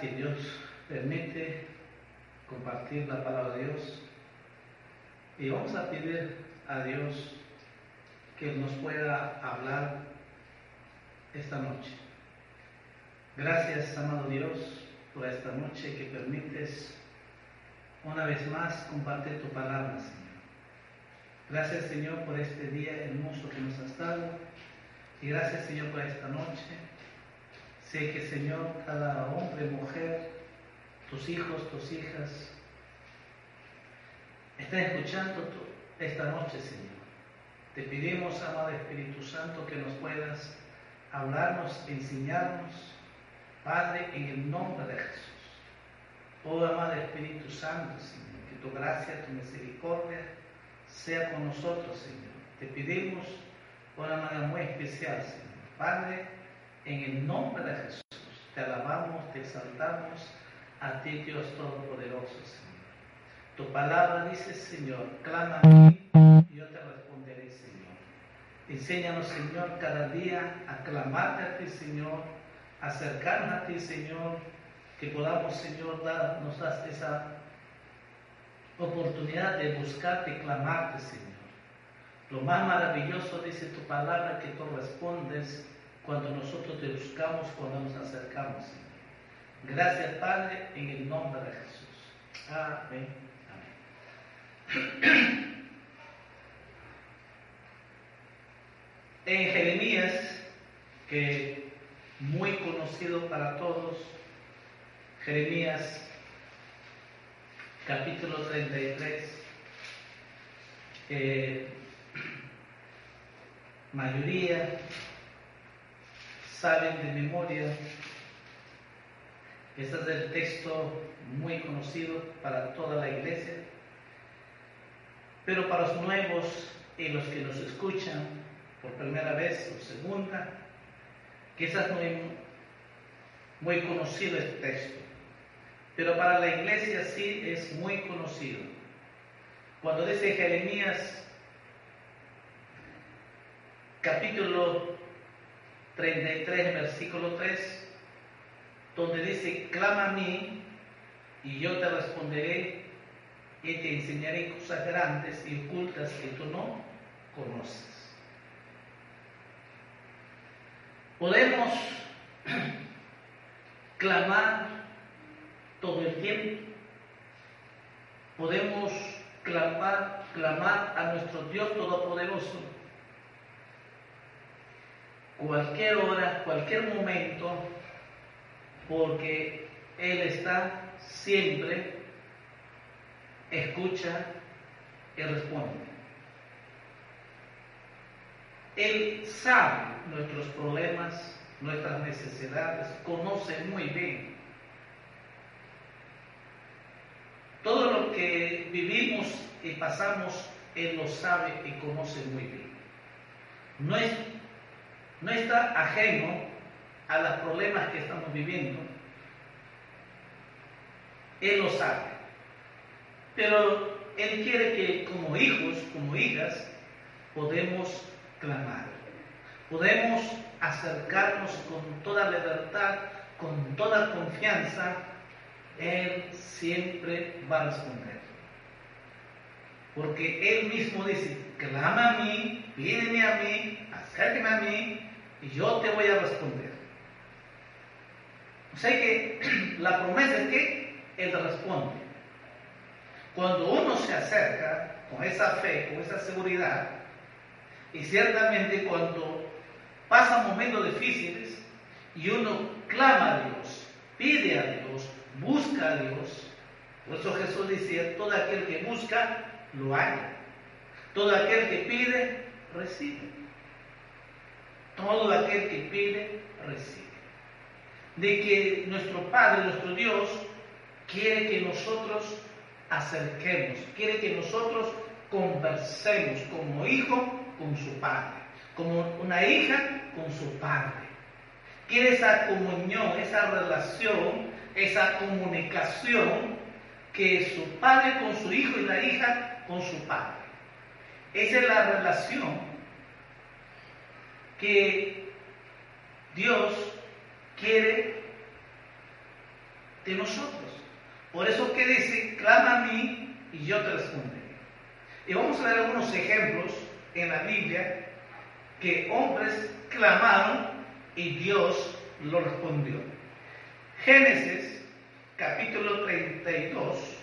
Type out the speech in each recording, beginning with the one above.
Que Dios permite compartir la palabra de Dios. Y vamos a pedir a Dios que nos pueda hablar esta noche. Gracias, amado Dios, por esta noche que permites una vez más compartir tu palabra, Señor. Gracias, Señor, por este día hermoso que nos has dado. Y gracias, Señor, por esta noche Sé que, Señor, cada hombre, mujer, tus hijos, tus hijas, están escuchando esta noche, Señor. Te pedimos, amado Espíritu Santo, que nos puedas hablarnos, enseñarnos, Padre, en el nombre de Jesús. Oh, amado Espíritu Santo, Señor, que tu gracia, tu misericordia sea con nosotros, Señor. Te pedimos de una manera muy especial, Señor. Padre, en el nombre de Jesús, te alabamos, te exaltamos a ti, Dios Todopoderoso, Señor. Tu palabra dice, Señor, clama a mí y yo te responderé, Señor. Enséñanos, Señor, cada día a clamarte a ti, Señor, acercarnos a ti, Señor, que podamos, Señor, dar, nos das esa oportunidad de buscarte y clamarte, Señor. Lo más maravilloso dice tu palabra que tú cuando nosotros te buscamos, cuando nos acercamos, Gracias, Padre, en el nombre de Jesús. Amén. Amén. En Jeremías, que muy conocido para todos, Jeremías capítulo 33, eh, mayoría saben de memoria. Este es el texto muy conocido para toda la iglesia. Pero para los nuevos y los que nos escuchan por primera vez o segunda, quizás no es muy conocido este texto. Pero para la iglesia sí es muy conocido. Cuando dice Jeremías capítulo 33, versículo 3, donde dice, clama a mí y yo te responderé y te enseñaré cosas grandes y ocultas que tú no conoces. Podemos clamar todo el tiempo. Podemos clamar, clamar a nuestro Dios Todopoderoso cualquier hora, cualquier momento, porque Él está siempre, escucha y responde. Él sabe nuestros problemas, nuestras necesidades, conoce muy bien. Todo lo que vivimos y pasamos, Él lo sabe y conoce muy bien. No es no está ajeno a los problemas que estamos viviendo. Él lo sabe. Pero Él quiere que como hijos, como hijas, podemos clamar. Podemos acercarnos con toda libertad, con toda confianza. Él siempre va a responder. Porque Él mismo dice, clama a mí, pídeme a mí, acérqueme a mí, y yo te voy a responder. O sea que la promesa es que Él responde. Cuando uno se acerca con esa fe, con esa seguridad, y ciertamente cuando pasan momentos difíciles y uno clama a Dios, pide a Dios, busca a Dios, por eso Jesús decía, todo aquel que busca, lo halla. Todo aquel que pide, recibe. Todo aquel que pide, recibe. De que nuestro Padre, nuestro Dios, quiere que nosotros acerquemos, quiere que nosotros conversemos como hijo con su padre, como una hija con su padre. Quiere esa comunión, esa relación, esa comunicación que su padre con su hijo y la hija con su padre. Esa es la relación que Dios quiere de nosotros. Por eso que dice, clama a mí y yo te responderé. Y vamos a ver algunos ejemplos en la Biblia que hombres clamaron y Dios lo respondió. Génesis capítulo 32.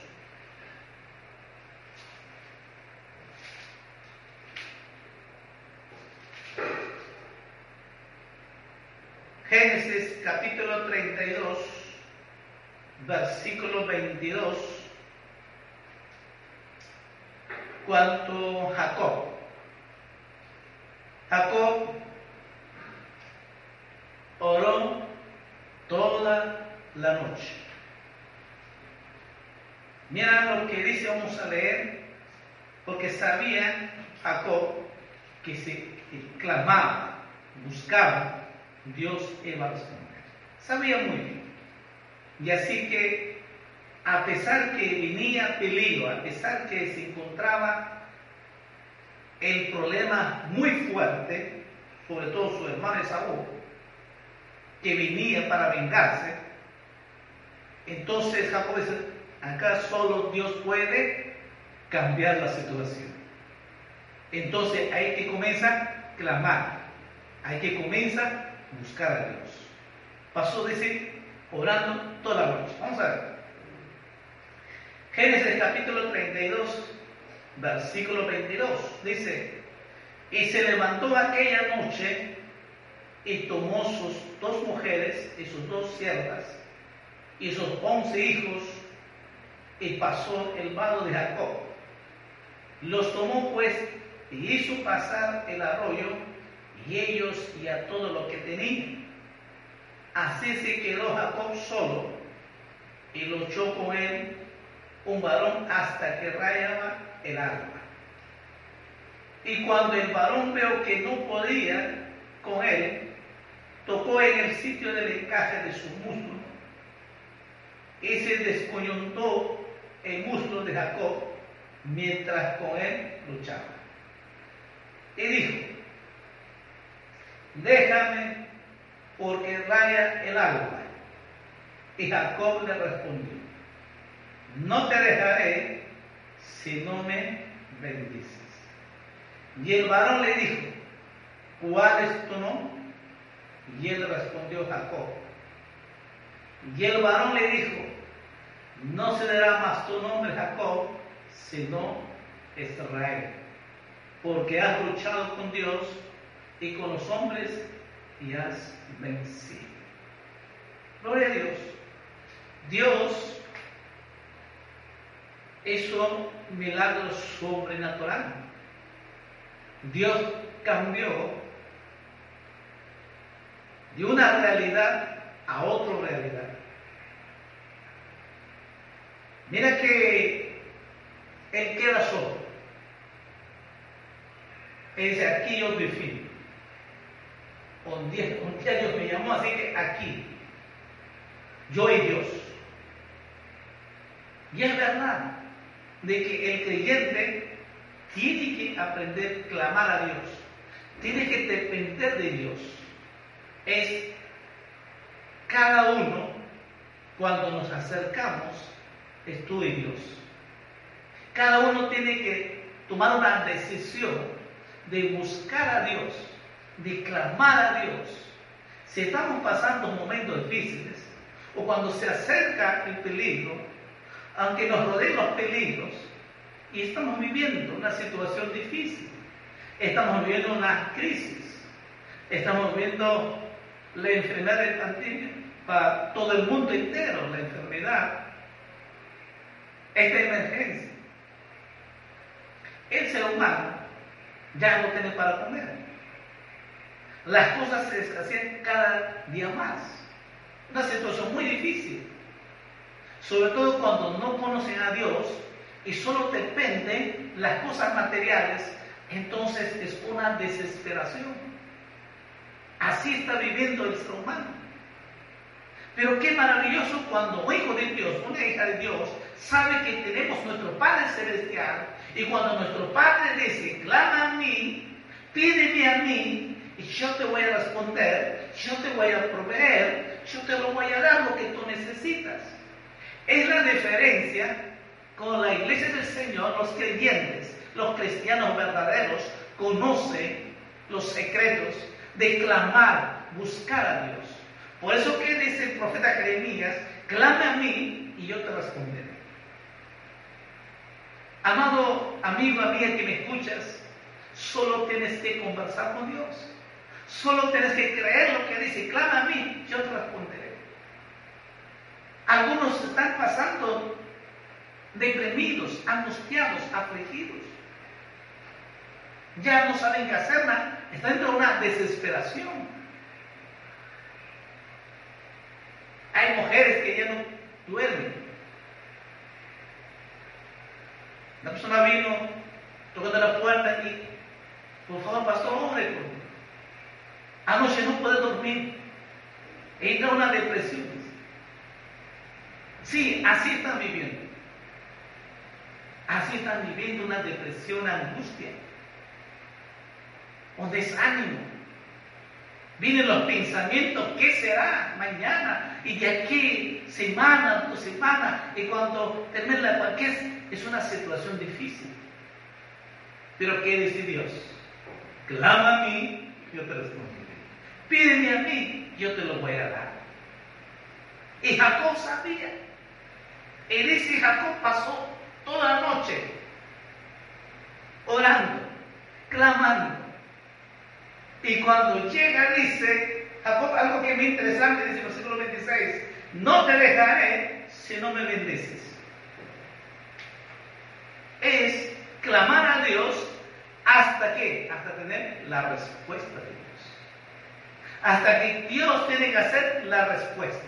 Génesis capítulo 32, versículo 22, cuanto Jacob. Jacob oró toda la noche. Mira lo que dice, vamos a leer, porque sabía Jacob que se clamaba, buscaba, Dios iba a responder. Sabía muy bien. Y así que, a pesar que venía peligro, a pesar que se encontraba el problema muy fuerte, sobre todo su hermano Esaú, que venía para vengarse, entonces Jacob dice, acá solo Dios puede cambiar la situación. Entonces hay que comenzar a clamar, hay que comenzar buscar a Dios. Pasó, dice, orando toda la noche. Vamos a ver. Génesis capítulo 32, versículo 22, dice, y se levantó aquella noche y tomó sus dos mujeres y sus dos siervas y sus once hijos y pasó el vado de Jacob. Los tomó pues y hizo pasar el arroyo y ellos y a todo lo que tenían. Así se quedó Jacob solo y luchó con él un varón hasta que rayaba el alma. Y cuando el varón vio que no podía con él, tocó en el sitio del encaje de su muslo y se descoyuntó el muslo de Jacob mientras con él luchaba. Y dijo, déjame porque raya el alma. Y Jacob le respondió, no te dejaré si no me bendices. Y el varón le dijo, ¿cuál es tu nombre? Y él respondió Jacob. Y el varón le dijo, no se dará más tu nombre Jacob, sino Israel, porque has luchado con Dios y con los hombres y has vencido. Gloria a Dios. Dios hizo milagros sobrenatural. Dios cambió de una realidad a otra realidad. Mira que él queda solo. Él dice, aquí yo defino. Un día, un día Dios me llamó, así que aquí, yo y Dios. Y es verdad de que el creyente tiene que aprender a clamar a Dios, tiene que depender de Dios. Es cada uno, cuando nos acercamos, es tú y Dios. Cada uno tiene que tomar una decisión de buscar a Dios, de clamar a Dios. Si estamos pasando momentos difíciles, o cuando se acerca el peligro, aunque nos rodeen los peligros, y estamos viviendo una situación difícil, estamos viviendo una crisis, estamos viendo la enfermedad para todo el mundo entero, la enfermedad, esta emergencia. El ser humano ya no tiene para comer. Las cosas se escasean cada día más. Una situación muy difícil. Sobre todo cuando no conocen a Dios y solo dependen las cosas materiales, entonces es una desesperación. Así está viviendo el ser humano. Pero qué maravilloso cuando un hijo de Dios, una hija de Dios, sabe que tenemos nuestro Padre Celestial y cuando nuestro Padre dice, clama a mí, pídeme a mí, y yo te voy a responder, yo te voy a proveer, yo te lo voy a dar lo que tú necesitas. Es la diferencia con la iglesia del Señor, los creyentes, los cristianos verdaderos, conocen los secretos de clamar, buscar a Dios. Por eso que dice el profeta Jeremías, clame a mí y yo te responderé. Amado amigo, amiga que me escuchas, solo tienes que conversar con Dios. Solo tienes que creer lo que dice, clama a mí, yo te responderé. Algunos están pasando deprimidos, angustiados, afligidos. Ya no saben qué hacer, están en una desesperación. Hay mujeres que ya no duermen. La persona vino tocando la puerta y, por favor, pastor, hombre, por Anoche no puede dormir. Entra una depresión. Sí, así están viviendo. Así están viviendo una depresión, angustia, un desánimo. Vienen los pensamientos, ¿qué será mañana? Y de aquí, semana, dos semanas, y cuando termina la cualquier, es una situación difícil. Pero ¿qué dice Dios? Clama a mí, yo te responderé. Pídeme a mí, yo te lo voy a dar. Y Jacob sabía. Y dice Jacob pasó toda la noche orando, clamando. Y cuando llega dice, Jacob, algo que es muy interesante, dice el versículo 26, no te dejaré si no me bendices. Es clamar a Dios hasta que, hasta tener la respuesta de Dios. Hasta que Dios tiene que hacer la respuesta.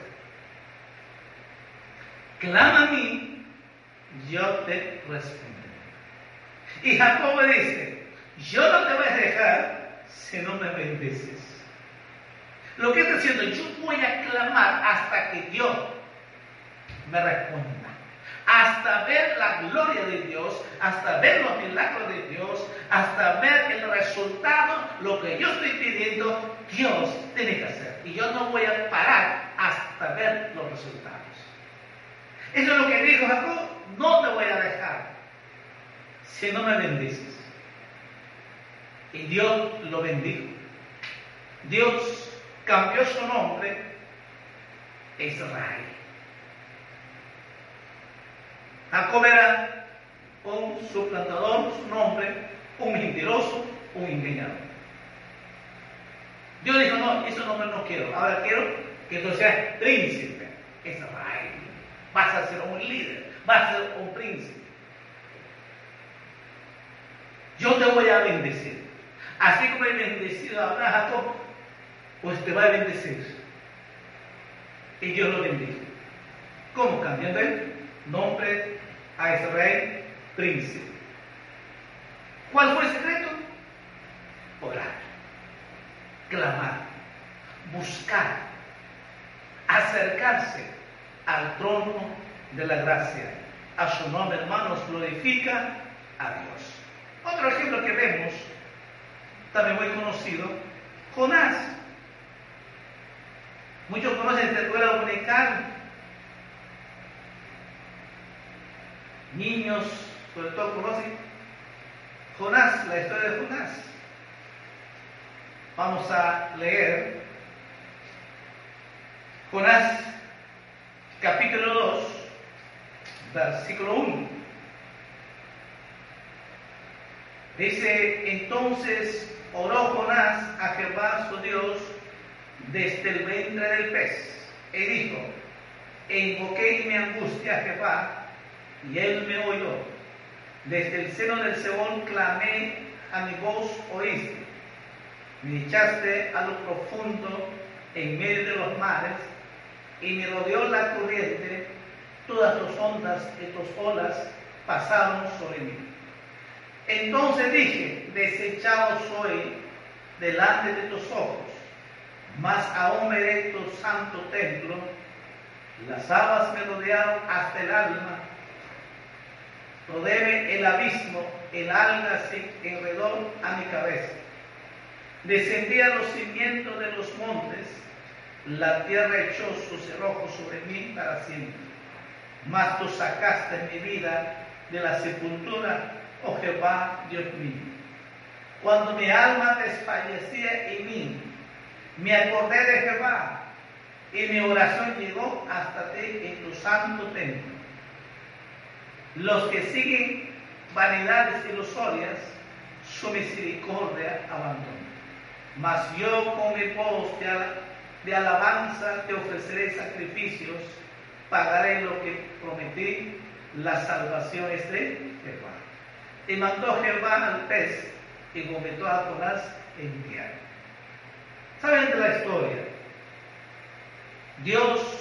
Clama a mí, yo te responderé. Y Jacob dice, yo no te voy a dejar si no me bendices. Lo que está diciendo, yo voy a clamar hasta que Dios me responda. Hasta ver la gloria de Dios, hasta ver los milagros de Dios, hasta ver el resultado, lo que yo estoy pidiendo, Dios tiene que hacer. Y yo no voy a parar hasta ver los resultados. Eso es lo que dijo Jacob, no te voy a dejar si no me bendices. Y Dios lo bendijo. Dios cambió su nombre Israel. Jacob era un suplantador, su nombre, un mentiroso, un engañador. Dios dijo, no, nombre no quiero. Ahora quiero que tú seas príncipe. Israel. Vas a ser un líder, vas a ser un príncipe. Yo te voy a bendecir. Así como he bendecido a Abraham, Jacob, pues te va a bendecir. Y Dios lo bendijo. ¿Cómo? Cambiando el nombre a Israel príncipe. ¿Cuál fue el secreto? Orar, clamar, buscar, acercarse al trono de la gracia. A su nombre, hermanos, glorifica a Dios. Otro ejemplo que vemos también muy conocido, Jonás. Muchos conocen esta escuela dominical. Niños, sobre todo conocen Jonás, la historia de Jonás. Vamos a leer. Jonás capítulo 2, versículo 1. Dice, entonces oró Jonás a Jehová su Dios desde el vientre del pez y dijo, invoqué mi angustia a Jehová y él me oyó. Desde el seno del Seol clamé a mi voz oíste. Me echaste a lo profundo en medio de los mares y me rodeó la corriente, todas tus ondas y tus olas pasaron sobre mí. Entonces dije, desechado soy delante de tus ojos, mas aún veré tu santo templo. Las aguas me rodearon hasta el alma, rodeé el abismo, el alga se enredó a mi cabeza. Descendí a los cimientos de los montes, la tierra echó sus cerrojos sobre mí para siempre. Mas tú sacaste mi vida de la sepultura, oh Jehová, Dios mío. Cuando mi alma desfallecía en mí, me acordé de Jehová y mi oración llegó hasta ti en tu santo templo. Los que siguen vanidades ilusorias, su misericordia abandona. Mas yo con mi voz de, alabanza te ofreceré sacrificios, pagaré lo que prometí, la salvación es de Jehová. Y mandó Jehová al pez y vomitó a Jonás en tierra. ¿Saben de la historia? Dios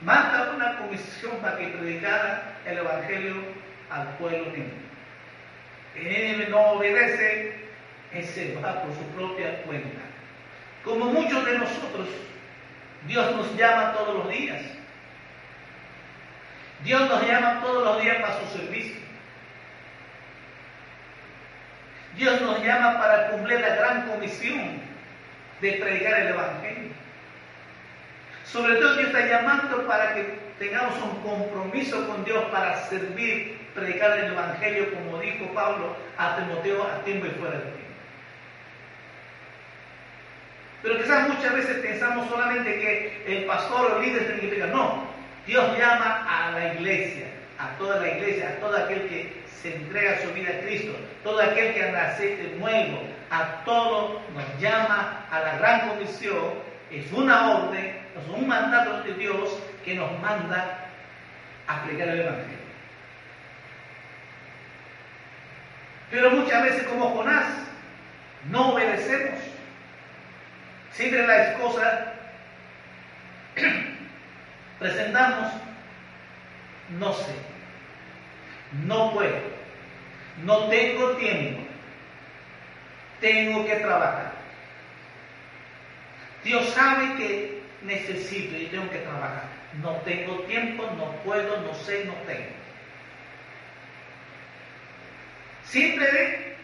manda una comisión para que predicara el Evangelio al pueblo niño. Él no obedece, ese va por su propia cuenta. Como muchos de nosotros, Dios nos llama todos los días. Dios nos llama todos los días para su servicio. Dios nos llama para cumplir la gran comisión de predicar el Evangelio. Sobre todo Dios está llamando para que tengamos un compromiso con Dios para servir, predicar el Evangelio, como dijo Pablo a Timoteo, a tiempo y fuera de tiempo. Pero quizás muchas veces pensamos solamente que el pastor o el líder predicar. No, Dios llama a la iglesia, a toda la iglesia, a todo aquel que se entrega su vida a Cristo, todo aquel que anda aceite nuevo, a todo nos llama a la gran comisión, es una orden, es un mandato de Dios que nos manda a predicar el Evangelio. Pero muchas veces como Jonás, no obedecemos. Siempre las cosas presentamos, no sé, no puedo, no tengo tiempo, tengo que trabajar. Dios sabe que necesito y tengo que trabajar. No tengo tiempo, no puedo, no sé, no tengo. Siempre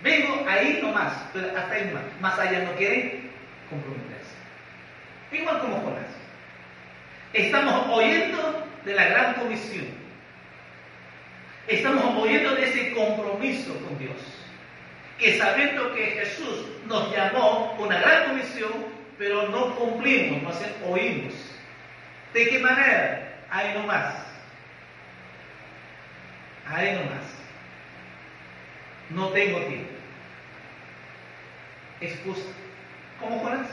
vengo ahí nomás, pero hasta ahí nomás. Más allá no quieren comprometerse. Igual como Jonás. Estamos oyendo de la gran comisión. Estamos oyendo de ese compromiso con Dios. Que sabiendo que Jesús nos llamó una gran comisión, pero no cumplimos, no oímos. ¿De qué manera? Ahí nomás. Ahí nomás. No tengo tiempo. Excusa. ¿Cómo Jonás?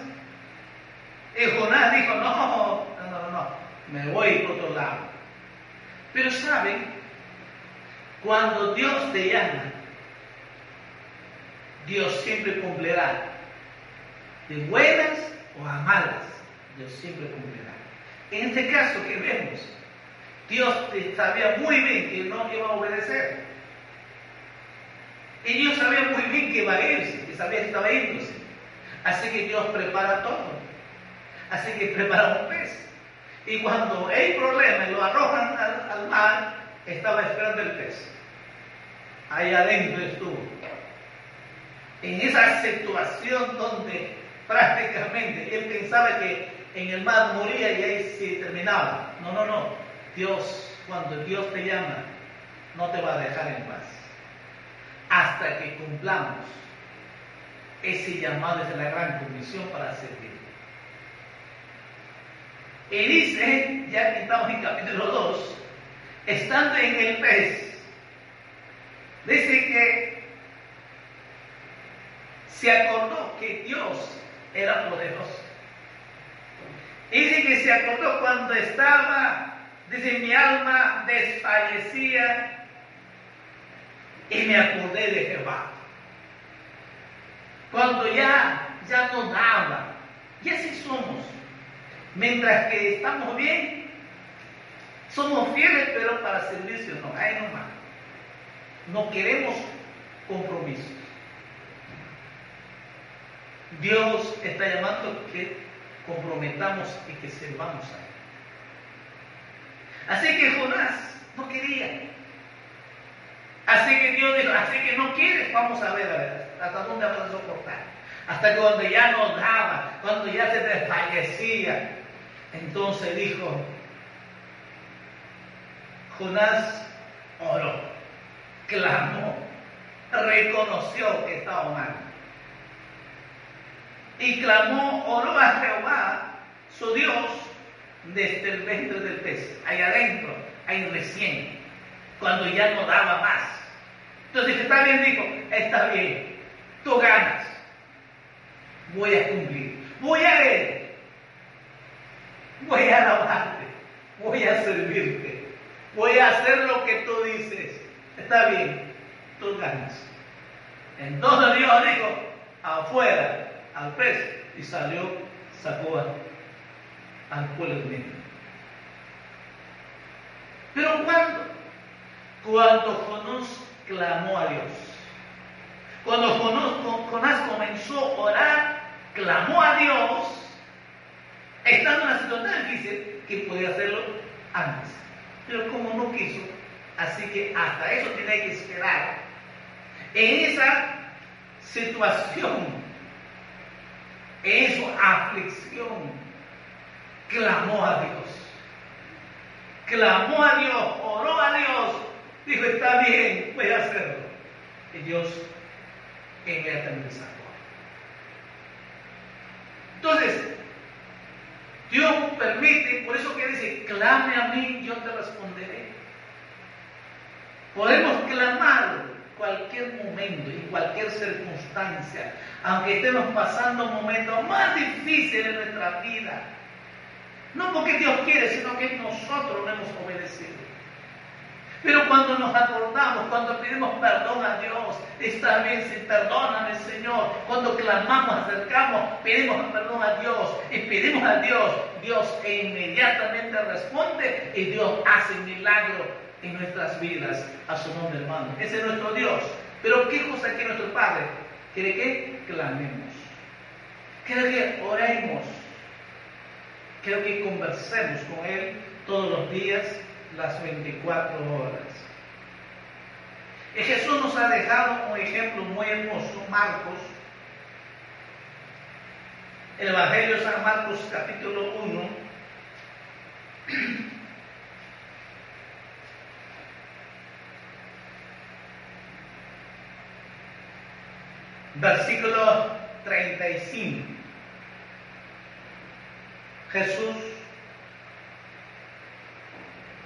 Y Jonás dijo, no, no, no, no, me voy por otro lado. Pero saben, cuando Dios te llama, Dios siempre cumplirá. De buenas o a malas, Dios siempre cumplirá. En este caso que vemos, Dios sabía muy bien que no iba a obedecer. Y Dios sabía muy bien que iba a irse, que sabía que estaba yéndose. Así que Dios prepara todo. Así que prepara un pez. Y cuando hay problema y lo arrojan al, mar, estaba esperando el pez. Ahí adentro estuvo. En esa situación donde prácticamente él pensaba que en el mar moría y ahí se terminaba. No, no, no. Dios, cuando Dios te llama, no te va a dejar en paz. Hasta que cumplamos ese llamado desde la gran comisión para servir. Y dice, ya que estamos en capítulo 2, estando en el pez, dice que se acordó que Dios era poderoso. Y dice que se acordó cuando estaba, dice, mi alma desfallecía y me acordé de Jehová. Cuando ya, ya no daba. Y así somos. Mientras que estamos bien, somos fieles, pero para servicio no, hay nomás. No queremos compromisos. Dios está llamando que comprometamos y que servamos a Él. Así que Jonás no quería. Así que Dios dijo, así que no quieres, vamos a ver, a ver, hasta dónde vas a soportar. Hasta cuando ya no daba, cuando ya se desfallecía. Entonces dijo, Jonás oró, clamó, reconoció que estaba mal. Y clamó, oró a Jehová, su Dios, desde el ventre del pez, ahí adentro, ahí recién, cuando ya no daba más. Entonces, está bien, dijo, está bien, tú ganas, voy a cumplir, voy a ver, voy a alabarte, voy a servirte, voy a hacer lo que tú dices, está bien, tú ganas. Entonces Dios dijo, afuera, al pez, y salió, sacó al pueblo de Pero cuando, cuando Jonás clamó a Dios, cuando Jonás, comenzó a orar, clamó a Dios, estando en una situación difícil que podía hacerlo antes. Pero como no quiso, así que hasta eso tiene que esperar. En esa situación, en su aflicción, clamó a Dios. Clamó a Dios, oró a Dios, dijo, está bien, voy a hacerlo. Y Dios inmediatamente sacó. Entonces, Dios permite, por eso que dice, clame a mí, yo te responderé. Podemos clamar cualquier momento y cualquier circunstancia, aunque estemos pasando momentos más difíciles en nuestra vida. No porque Dios quiere, sino que nosotros no hemos obedecido. Pero cuando nos acordamos, cuando pedimos perdón a Dios, bien, si perdóname Señor. Cuando clamamos, acercamos, pedimos perdón a Dios y pedimos a Dios, Dios inmediatamente responde y Dios hace milagro en nuestras vidas a su nombre, hermano. Ese es nuestro Dios. Pero ¿qué cosa quiere nuestro Padre? Quiere que clamemos. Quiere que oremos. Quiere que conversemos con Él todos los días las 24 horas. Y Jesús nos ha dejado un ejemplo muy hermoso, Marcos, el Evangelio de San Marcos capítulo 1, versículo 35. Jesús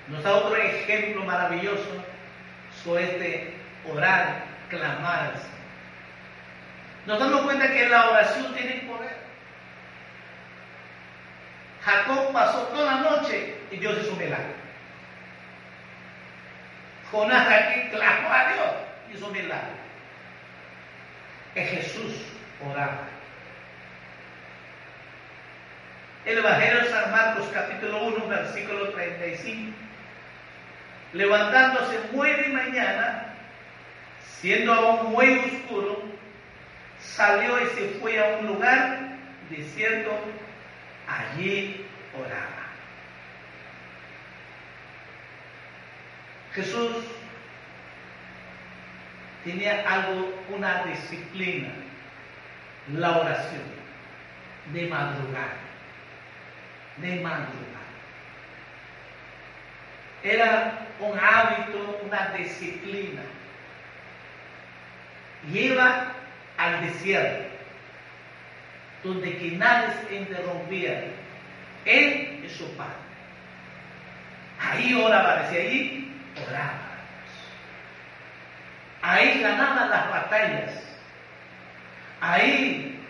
nos da otro ejemplo maravilloso sobre este orar, clamar Nos damos cuenta que la oración tiene poder. Jacob pasó toda la noche y Dios hizo un milagro. Jonás aquí clamó a Dios y hizo un milagro. Es Jesús oraba. El Evangelio de San Marcos capítulo 1 versículo 35 levantándose muy de mañana, siendo aún muy oscuro, salió y se fue a un lugar desierto, allí oraba. Jesús tenía algo, una disciplina, la oración, de madrugar, de madrugar. Era un hábito, una disciplina. Lleva al desierto, donde que nadie se interrumpía, Él es su Padre. Ahí oraba, decía allí, oraba. Ahí ganaba las batallas. Ahí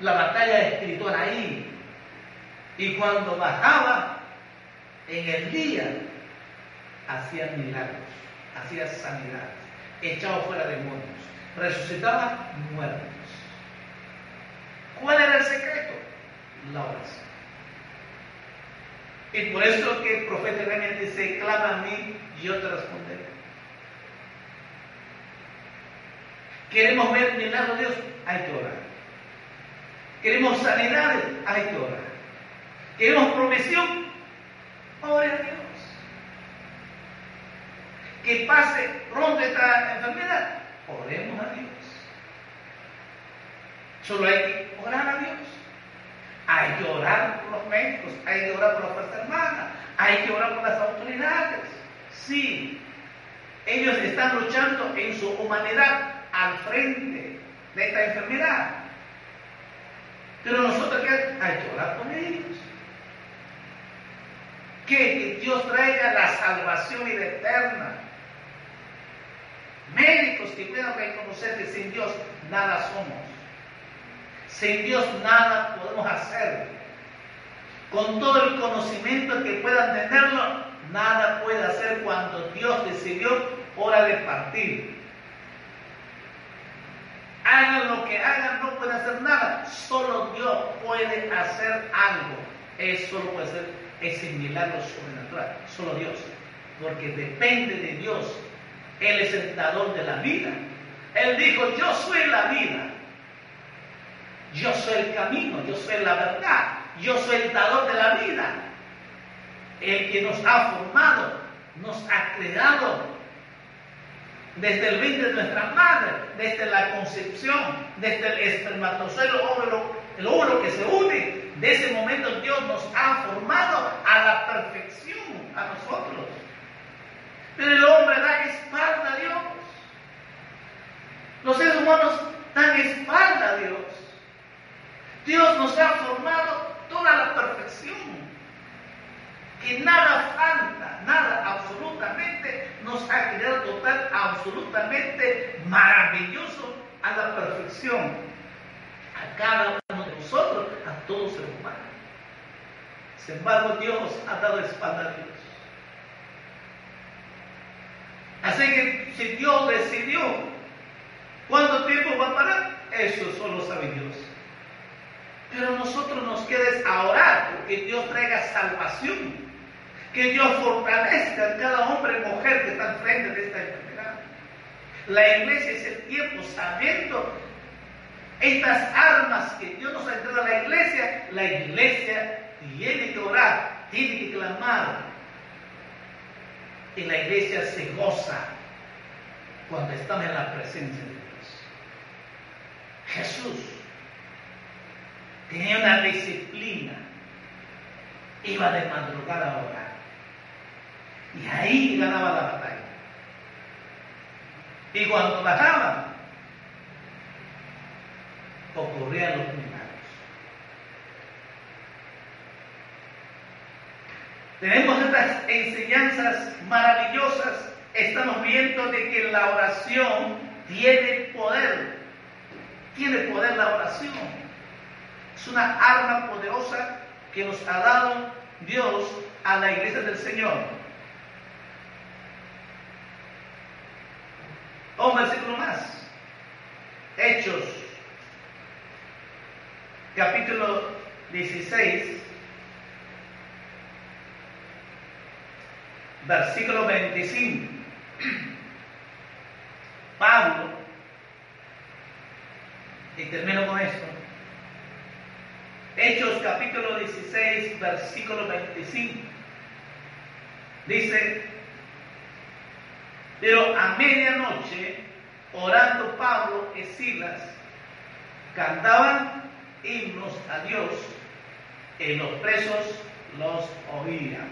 la batalla espiritual, ahí. Y cuando bajaba en el día, hacía milagros, hacía sanidad, echaba fuera demonios, resucitaba muertos. ¿Cuál era el secreto? La oración. Y por eso que el profeta Daniel dice, clama a mí, yo te responderé. Queremos ver milagros de Dios, hay que orar. Queremos sanidades, hay que orar. Queremos provisión, ore a Dios. Que pase pronto esta enfermedad, oremos a Dios. Solo hay que orar a Dios. Hay que orar por los médicos, hay que orar por las fuerzas hermanas, hay que orar por las autoridades. Sí, ellos están luchando en su humanidad al frente de esta enfermedad. Pero nosotros ¿qué? hay que orar por ellos. Que Dios traiga la salvación y la eterna. Médicos que puedan reconocer que sin Dios nada somos. Sin Dios nada podemos hacer. Con todo el conocimiento que puedan tenerlo, nada puede hacer cuando Dios decidió hora de partir. Hagan lo que hagan, no pueden hacer nada. Solo Dios puede hacer algo. Eso solo puede ser ese milagro sobrenatural. Solo Dios. Porque depende de Dios. Él es el dador de la vida. Él dijo, yo soy la vida. Yo soy el camino, yo soy la verdad, yo soy el dador de la vida. El que nos ha formado, nos ha creado desde el vientre de nuestra madre, desde la concepción, desde el espermatozoide, el óvulo que se une. De ese momento Dios nos ha formado a la perfección, a nosotros. Pero el hombre da espalda a Dios. Los seres humanos dan espalda a Dios. Dios nos ha formado toda la perfección. Que nada falta, nada absolutamente nos ha creado total, absolutamente maravilloso a la perfección. A cada uno de nosotros, a todo ser humano. Sin embargo, Dios ha dado espalda a Dios. Así que si Dios decidió cuánto tiempo va a parar, eso solo sabe Dios. Pero a nosotros nos queda a orar porque Dios traiga salvación. Que Dios fortalezca a cada hombre y mujer que está frente de esta enfermedad. La iglesia es el tiempo sabiendo estas armas que Dios nos ha entregado a la iglesia. La iglesia tiene que orar, tiene que clamar. Y la iglesia se goza cuando estamos en la presencia de Dios. Jesús tenía una disciplina. Iba de madrugada a orar. Y ahí ganaba la batalla. Y cuando bajaba, ocurrían los milagros. Tenemos estas enseñanzas maravillosas. Estamos viendo de que la oración tiene poder. Tiene poder la oración. Es una arma poderosa que nos ha dado Dios a la iglesia del Señor. Un versículo más. Hechos, capítulo 16, versículo 25. Pablo, y termino con esto. Hechos capítulo 16, versículo 25. Dice, pero a medianoche, orando Pablo y Silas, cantaban himnos a Dios y los presos los oían.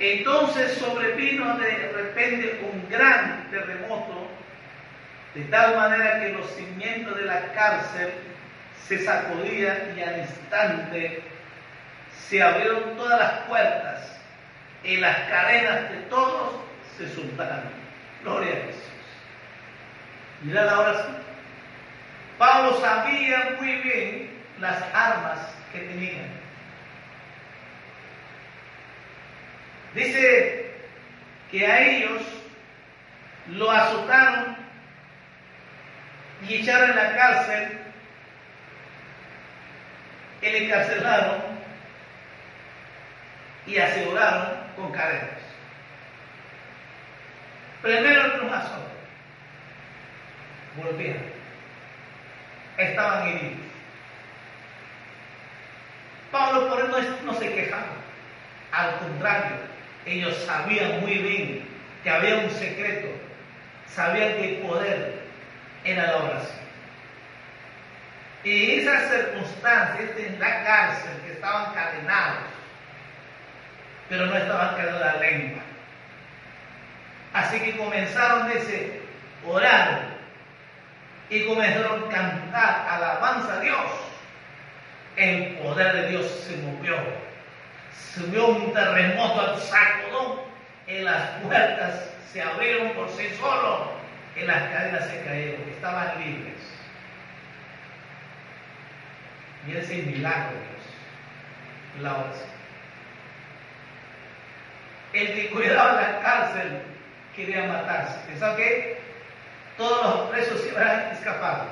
Entonces sobrevino de repente un gran terremoto, de tal manera que los cimientos de la cárcel se sacudía y al instante se abrieron todas las puertas y las cadenas de todos se soltaron. Gloria a Jesús. Mira la oración. Pablo sabía muy bien las armas que tenían. Dice que a ellos lo azotaron y echaron en la cárcel le encarcelaron y aseguraron con cadenas. Primero los azotaron, volvieron, estaban heridos. Pablo por eso no se quejaba, al contrario, ellos sabían muy bien que había un secreto, sabían que el poder era la oración. Y esas circunstancias en la cárcel que estaban cadenados, pero no estaban cadenados la lengua. Así que comenzaron a orar y comenzaron a cantar alabanza a Dios. El poder de Dios se movió. Vio un terremoto al sacudón y las puertas se abrieron por sí solos y las cadenas se cayeron, estaban libres. Y ese milagro Dios, la oración. El que cuidaba la cárcel quería matarse. Pensaba que todos los presos iban a escapar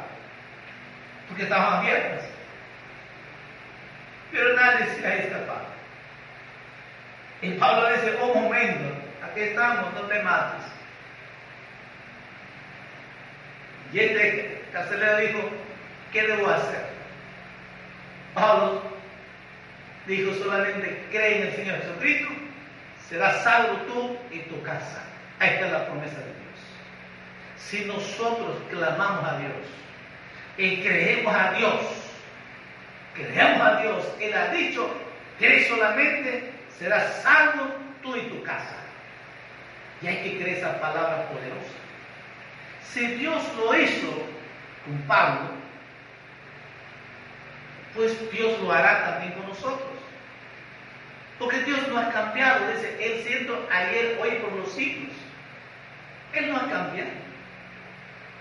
porque estaban abiertas. Pero nadie se ha escapado. Y Pablo dice, un momento, aquí estamos, no te mates. Y este carcelero dijo, ¿qué debo hacer? Pablo dijo solamente, cree en el Señor Jesucristo, serás salvo tú y tu casa. Ahí está la promesa de Dios. Si nosotros clamamos a Dios y creemos a Dios, creemos a Dios, Él ha dicho, que solamente serás salvo tú y tu casa. Y hay que creer esa palabra poderosa. Si Dios lo hizo con Pablo, pues Dios lo hará también con nosotros. Porque Dios no ha cambiado, dice, Él siento ayer, hoy, por los siglos. Él no ha cambiado.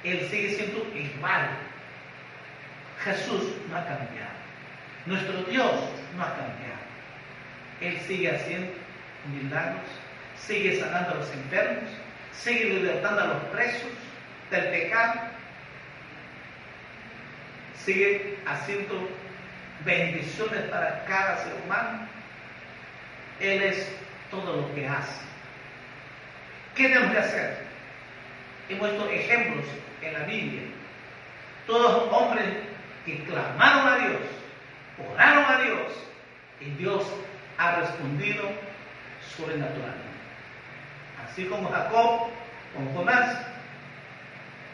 Él sigue siendo igual. Jesús no ha cambiado. Nuestro Dios no ha cambiado. Él sigue haciendo milagros, sigue sanando a los enfermos, sigue libertando a los presos del pecado, sigue haciendo bendiciones para cada ser humano. Él es todo lo que hace. ¿Qué tenemos que hacer? Hemos visto ejemplos en la Biblia. Todos hombres que clamaron a Dios, oraron a Dios, y Dios ha respondido sobrenaturalmente. Así como Jacob, con Jonás,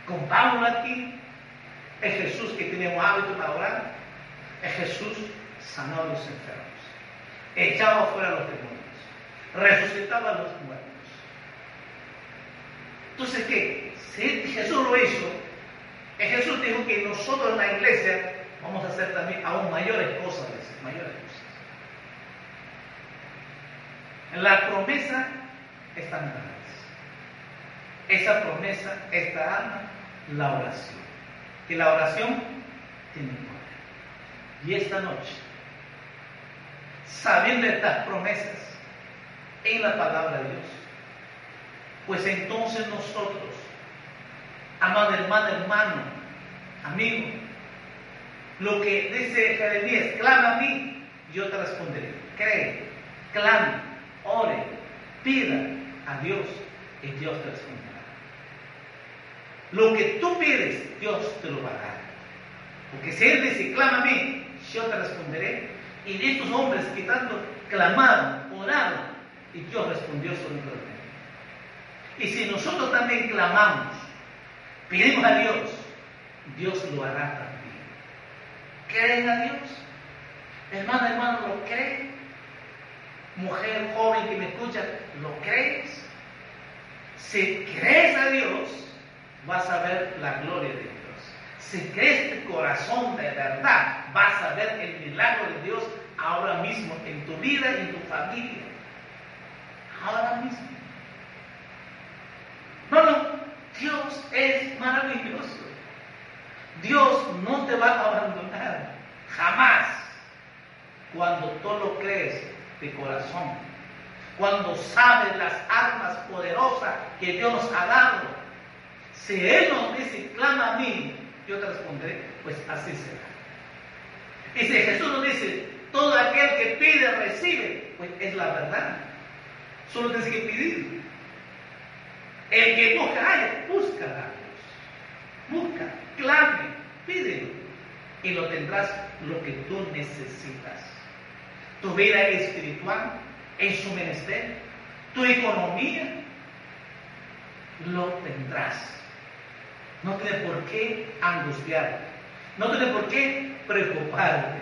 con Pablo aquí, es Jesús que tenemos hábito para orar, es Jesús sanó a los enfermos, echaba fuera a los demonios, resucitaba a los muertos. Entonces, ¿qué? Si Jesús lo hizo, Jesús dijo que nosotros en la iglesia vamos a hacer también aún mayores cosas, mayores cosas. La promesa está en Esa promesa está en la oración. Que la oración tiene poder. Y esta noche, sabiendo estas promesas en la palabra de Dios, pues entonces nosotros, amado hermano, hermano, amigo, lo que dice Jeremías, clama a mí, yo te responderé. Cree, clame, ore, pida a Dios y Dios te responderá. Lo que tú pides, Dios te lo va a dar. Porque si Él dice, clama a mí, yo te responderé. Y de estos hombres que tanto clamaron, oraron, y Dios respondió sobre todo. Y si nosotros también clamamos, pedimos a Dios, Dios lo hará también. ¿Creen a Dios? Hermano, hermano, ¿lo creen? Mujer joven que me escucha, ¿lo crees? Si crees a Dios, vas a ver la gloria de Dios. Si crees de corazón de verdad, vas a ver el milagro de Dios ahora mismo en tu vida y en tu familia. Ahora mismo. No, no, Es maravilloso. Dios no te va a abandonar, jamás. Cuando tú lo crees de corazón, cuando sabes las armas poderosas que Dios nos ha dado, si Él nos dice, clama a mí, yo te responderé, pues así será. Y si Jesús nos dice, todo aquel que pide, recibe, pues es la verdad. Solo tienes que pedir. El que busca, busca a Dios. Busca, clame, pídelo. Y lo tendrás lo que tú necesitas. Tu vida espiritual, en su menester, tu economía, lo tendrás. No tienes por qué angustiarte. No tienes por qué preocuparte.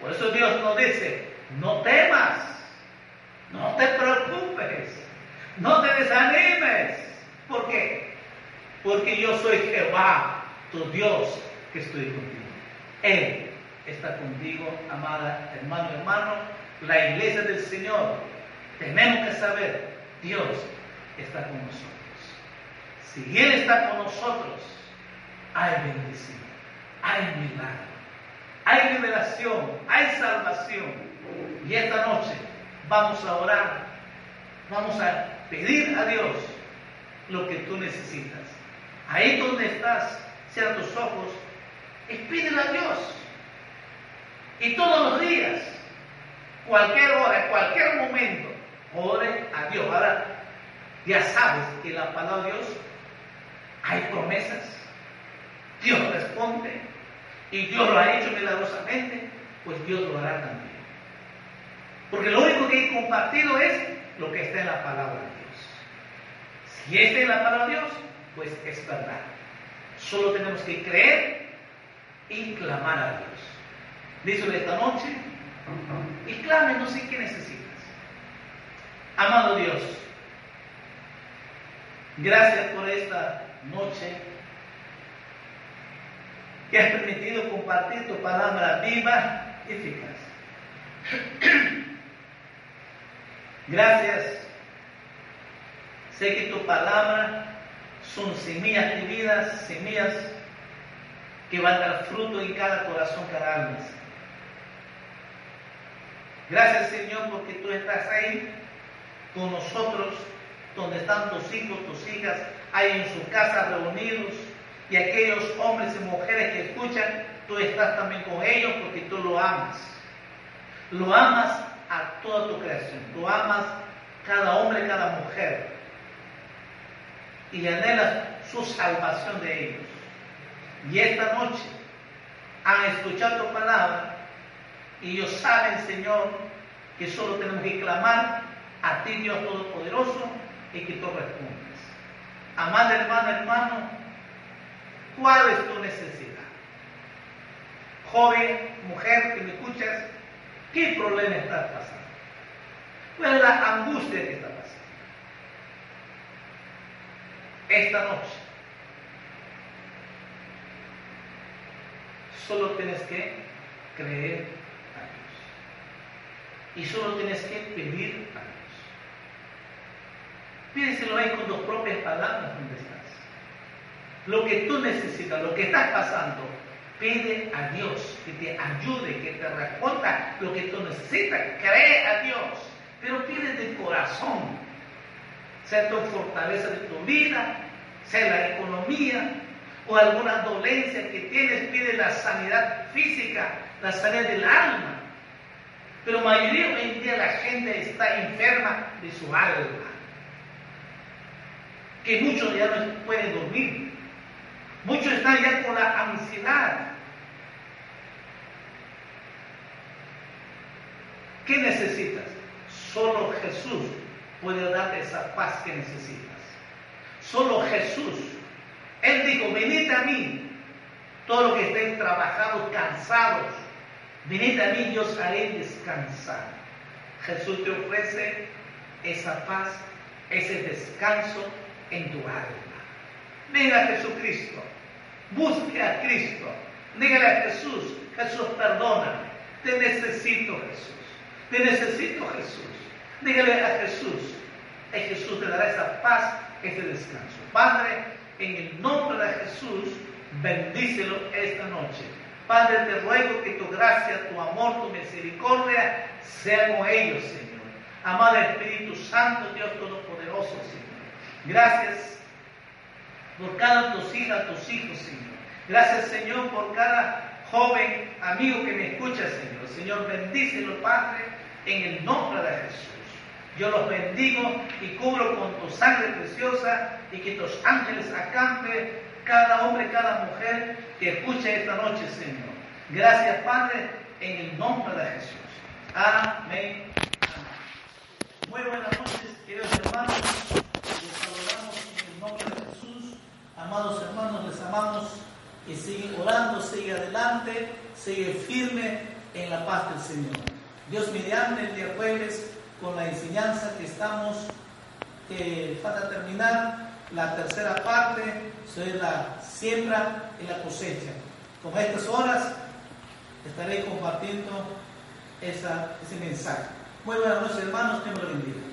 Por eso Dios nos dice, no temas, no te preocupes, no te desanimes. ¿Por qué? Porque yo soy Jehová, tu Dios, que estoy contigo. Él está contigo, amada hermano, hermano. La iglesia del Señor, tenemos que saber, Dios está con nosotros. Si Él está con nosotros, hay bendición, hay milagro, hay liberación, hay salvación. Y esta noche vamos a orar, vamos a pedir a Dios lo que tú necesitas. Ahí donde estás, cierra tus ojos y pídele a Dios. Y todos los días, cualquier hora, cualquier momento, ore a Dios. Ahora, ya sabes que la palabra de Dios hay promesas. Dios responde y Dios lo ha hecho milagrosamente, pues Dios lo hará también. Porque lo único que he compartido es lo que está en la palabra. Si está en la palabra de Dios, pues es verdad. Solo tenemos que creer y clamar a Dios. Díselo esta noche y clame, no sé qué necesitas. Amado Dios, gracias por esta noche que has permitido compartir tu palabra viva y eficaz. Gracias. Sé que tu palabra son semillas vidas, semillas que van a dar fruto en cada corazón, cada alma. Gracias Señor porque tú estás ahí con nosotros, donde están tus hijos, tus hijas, ahí en su casa reunidos, y aquellos hombres y mujeres que escuchan, tú estás también con ellos porque tú lo amas. Lo amas a toda tu creación, tú amas cada hombre, cada mujer, y anhelas su salvación de ellos. Y esta noche han escuchado tu palabra y ellos saben, Señor, que solo tenemos que clamar a ti, Dios Todopoderoso, y que tú respondes. Amada hermana, hermano, ¿cuál es tu necesidad? Joven, mujer que me escuchas, ¿qué problema estás pasando? ¿Cuál es la angustia que está pasando? Esta noche, solo tienes que creer a Dios. Y solo tienes que pedir a Dios. Pídeselo ahí con tus propias palabras donde estás. Lo que tú necesitas, lo que estás pasando, pide a Dios que te ayude, que te responda lo que tú necesitas. Cree a Dios, pero pide de corazón. Sea tu fortaleza de tu vida, sea la economía o alguna dolencia que tienes, pide la sanidad física, la sanidad del alma. Pero mayoría hoy en día la gente está enferma de su alma que muchos ya no pueden dormir. Muchos están ya con la ansiedad. ¿Qué necesitas? Solo Jesús puede darte esa paz que necesitas. Solo Jesús. Él dijo, venid a mí, todos los que estén trabajados, cansados, venid a mí, yo os haré descansar. Jesús te ofrece esa paz, ese descanso en tu alma. Ven a Jesucristo Busque a Cristo. Dígale a Jesús, Jesús, perdóname. Te necesito, Jesús. Te necesito, Jesús. Dígale a Jesús. Y Jesús te dará esa paz, ese descanso. Padre, en el nombre de Jesús, bendícelo esta noche. Padre, te ruego que tu gracia, tu amor, tu misericordia sea con ellos, Señor. Amado Espíritu Santo, Dios Todopoderoso, Señor. Gracias por cada tus hijas, tus hijos, Señor. Gracias, Señor, por cada joven amigo que me escucha, Señor. Señor, bendícelo, Padre, en el nombre de Jesús. Yo los bendigo y cubro con tu sangre preciosa y que tus ángeles acampen cada hombre, cada mujer que escuche esta noche, Señor. Gracias, Padre, en el nombre de Jesús. Amén. Muy buenas noches, queridos hermanos. Les saludamos en el nombre de Jesús. Amados hermanos, les amamos y sigue orando, sigue adelante, sigue firme en la paz del Señor. Dios mediante el día jueves con la enseñanza que estamos eh, para terminar la tercera parte sobre la siembra y la cosecha. Con estas horas estaré compartiendo esa, ese mensaje. Muy buenas noches hermanos, que me lo bendiga.